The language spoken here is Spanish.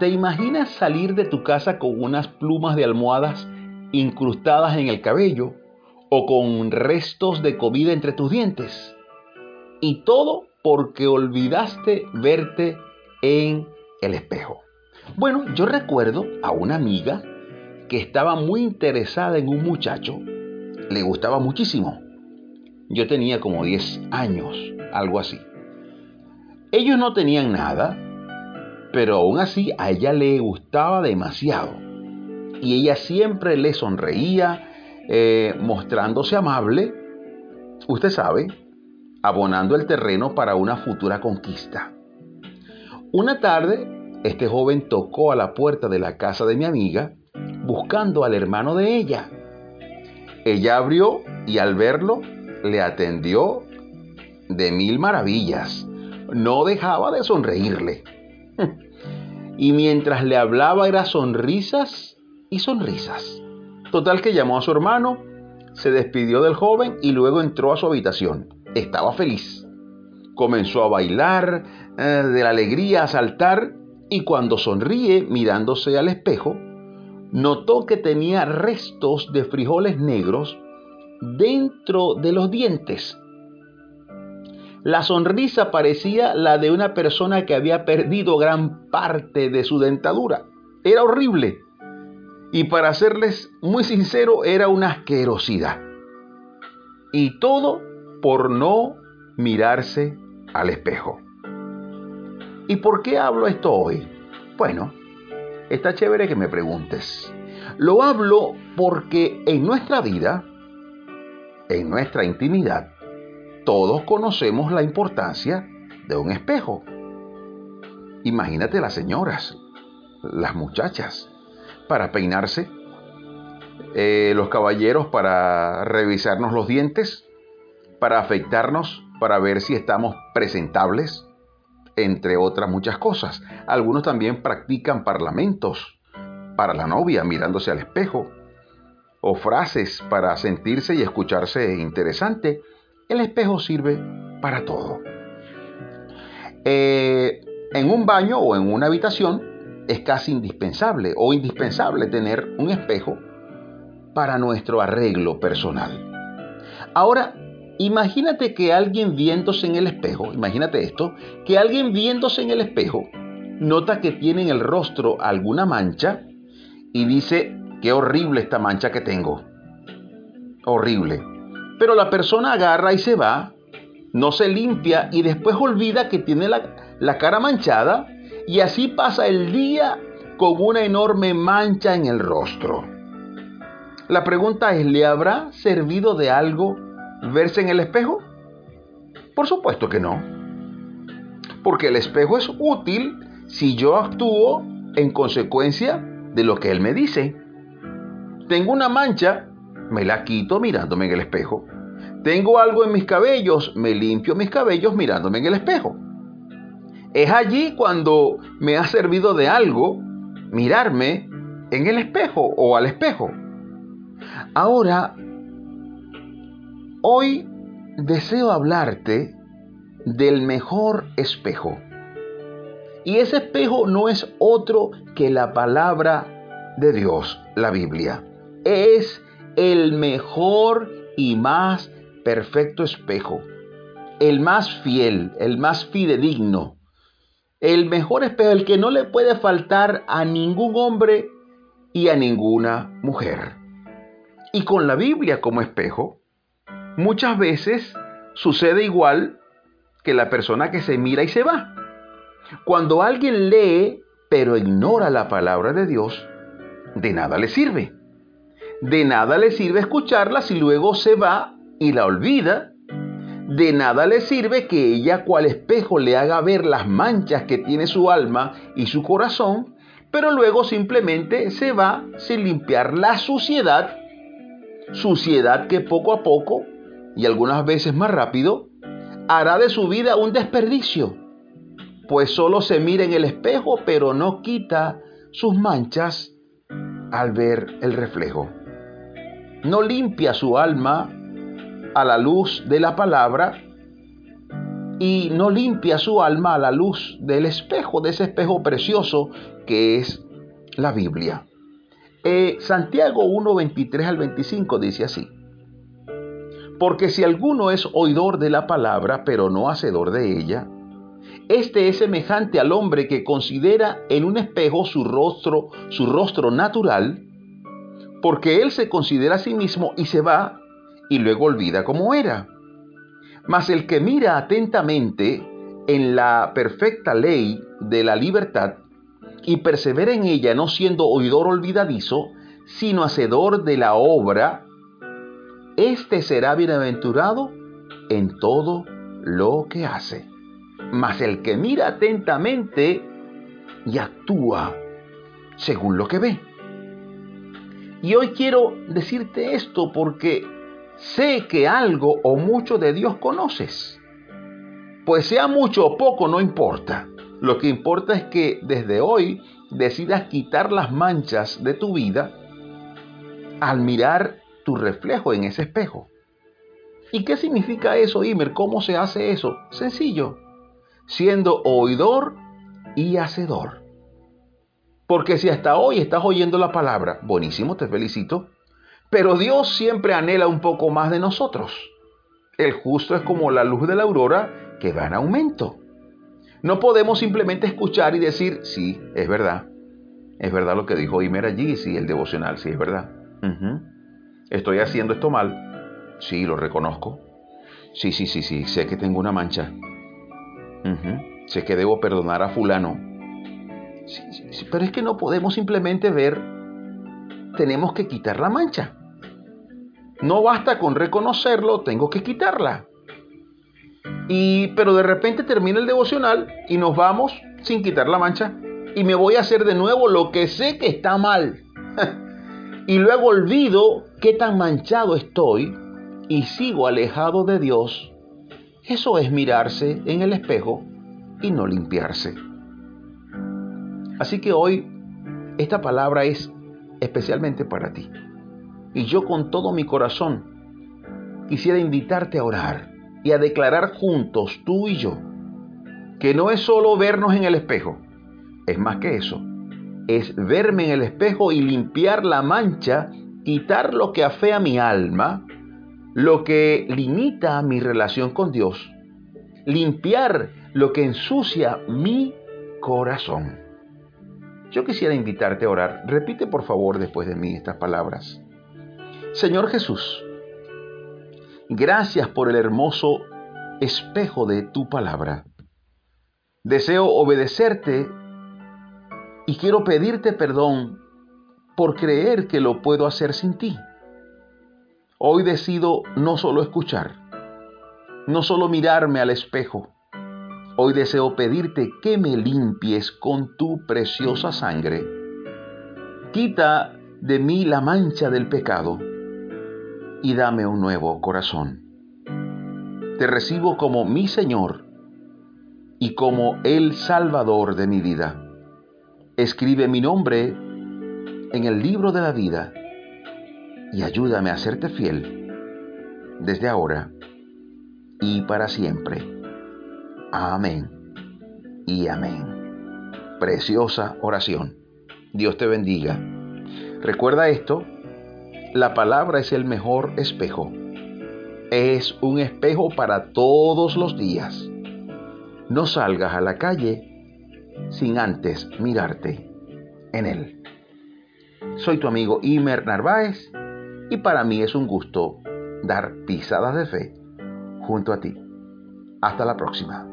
¿Te imaginas salir de tu casa con unas plumas de almohadas incrustadas en el cabello o con restos de comida entre tus dientes? Y todo porque olvidaste verte en el espejo. Bueno, yo recuerdo a una amiga que estaba muy interesada en un muchacho. Le gustaba muchísimo. Yo tenía como 10 años, algo así. Ellos no tenían nada, pero aún así a ella le gustaba demasiado. Y ella siempre le sonreía, eh, mostrándose amable, usted sabe, abonando el terreno para una futura conquista. Una tarde, este joven tocó a la puerta de la casa de mi amiga buscando al hermano de ella. Ella abrió y al verlo le atendió de mil maravillas. No dejaba de sonreírle. Y mientras le hablaba era sonrisas y sonrisas. Total que llamó a su hermano, se despidió del joven y luego entró a su habitación. Estaba feliz. Comenzó a bailar, eh, de la alegría a saltar y cuando sonríe mirándose al espejo, notó que tenía restos de frijoles negros dentro de los dientes. La sonrisa parecía la de una persona que había perdido gran parte de su dentadura. Era horrible. Y para serles muy sincero, era una asquerosidad. Y todo por no mirarse al espejo. ¿Y por qué hablo esto hoy? Bueno, está chévere que me preguntes. Lo hablo porque en nuestra vida, en nuestra intimidad, todos conocemos la importancia de un espejo. Imagínate las señoras, las muchachas, para peinarse, eh, los caballeros para revisarnos los dientes, para afeitarnos, para ver si estamos presentables, entre otras muchas cosas. Algunos también practican parlamentos para la novia mirándose al espejo, o frases para sentirse y escucharse interesante. El espejo sirve para todo. Eh, en un baño o en una habitación es casi indispensable o indispensable tener un espejo para nuestro arreglo personal. Ahora, Imagínate que alguien viéndose en el espejo, imagínate esto, que alguien viéndose en el espejo nota que tiene en el rostro alguna mancha y dice, qué horrible esta mancha que tengo. Horrible. Pero la persona agarra y se va, no se limpia y después olvida que tiene la, cara manchada y así pasa el día con una enorme mancha en el rostro. La pregunta es, ¿le habrá servido de algo verse en el espejo? Por supuesto que no. Porque el espejo es útil si yo actúo en consecuencia de lo que él me dice. Tengo una mancha, me la quito mirándome en el espejo. Tengo algo en mis cabellos, me limpio mis cabellos mirándome en el espejo. Es allí cuando me ha servido de algo mirarme en el espejo o al espejo. Ahora, Hoy deseo hablarte del mejor espejo. Y ese espejo no es otro que la palabra de Dios, la Biblia. Es el mejor y más perfecto espejo. El más fiel, el más fidedigno. El mejor espejo, el que no le puede faltar a ningún hombre y a ninguna mujer. Y con la Biblia como espejo, Muchas veces sucede igual que la persona que se mira y se va. Cuando alguien lee pero ignora la palabra de Dios, de nada le sirve. De nada le sirve escucharla si luego se va y la olvida. De nada le sirve que ella cual espejo le haga ver las manchas que tiene su alma y su corazón, pero luego simplemente se va sin limpiar la suciedad, suciedad que poco a poco y algunas veces más rápido, hará de su vida un desperdicio, pues solo se mira en el espejo pero no quita sus manchas al ver el reflejo. No limpia su alma a la luz de la palabra y no limpia su alma a la luz del espejo, de ese espejo precioso que es la Biblia. Eh, Santiago 1, 23 al 25 dice así. Porque si alguno es oidor de la palabra, pero no hacedor de ella, este es semejante al hombre que considera en un espejo su rostro, su rostro natural, porque él se considera a sí mismo y se va y luego olvida cómo era. Mas el que mira atentamente en la perfecta ley de la libertad y persevera en ella, no siendo oidor olvidadizo, sino hacedor de la obra, éste será bienaventurado en todo lo que hace. Mas el que mira atentamente y actúa según lo que ve. Y hoy quiero decirte esto porque sé que algo o mucho de Dios conoces. Pues sea mucho o poco, no importa. Lo que importa es que desde hoy decidas quitar las manchas de tu vida al mirar tu reflejo en ese espejo. ¿Y qué significa eso, Imer? ¿Cómo se hace eso? Sencillo siendo oidor y hacedor. Porque si hasta hoy estás oyendo la palabra, buenísimo, te felicito, pero Dios siempre anhela un poco más de nosotros. El justo es como la luz de la aurora que va en aumento. No podemos simplemente escuchar y decir, sí, es verdad. Es verdad lo que dijo Imer allí, sí, el devocional, sí, es verdad. Estoy haciendo esto mal. Sí, lo reconozco. Sí, sí, sí, sí, sé que tengo una mancha. Sé que debo perdonar a fulano. Pero es que no podemos simplemente ver, tenemos que quitar la mancha. No basta con reconocerlo, tengo que quitarla. Y pero de repente termina el devocional y nos vamos sin quitar la mancha y me voy a hacer de nuevo lo que sé que está mal. y luego olvido qué tan manchado estoy y sigo alejado de Dios eso es mirarse en el espejo y no limpiarse. Así que hoy esta palabra es especialmente para ti. Y yo con todo mi corazón quisiera invitarte a orar y a declarar juntos, tú y yo, que no es solo vernos en el espejo, es más que eso, es verme en el espejo y limpiar la mancha, quitar lo que afea mi alma, lo que limita mi relación con Dios, limpiar lo que ensucia mi corazón. Yo quisiera invitarte a orar. Repite por favor después de mí estas palabras. Señor Jesús, gracias por el hermoso espejo de tu palabra. Deseo obedecerte y quiero pedirte perdón por creer que lo puedo hacer sin ti. Hoy decido no solo escuchar, no solo mirarme al espejo. Hoy deseo pedirte que me limpies con tu preciosa sangre. Quita de mí la mancha del pecado y dame un nuevo corazón. Te recibo como mi Señor y como el Salvador de mi vida. Escribe mi nombre en el libro de la vida y ayúdame a serte fiel desde ahora y para siempre. Amén y amén. Preciosa oración. Dios te bendiga. Recuerda esto, la palabra es el mejor espejo. Es un espejo para todos los días. No salgas a la calle sin antes mirarte en él. Soy tu amigo Imer Narváez y para mí es un gusto dar pisadas de fe junto a ti. Hasta la próxima.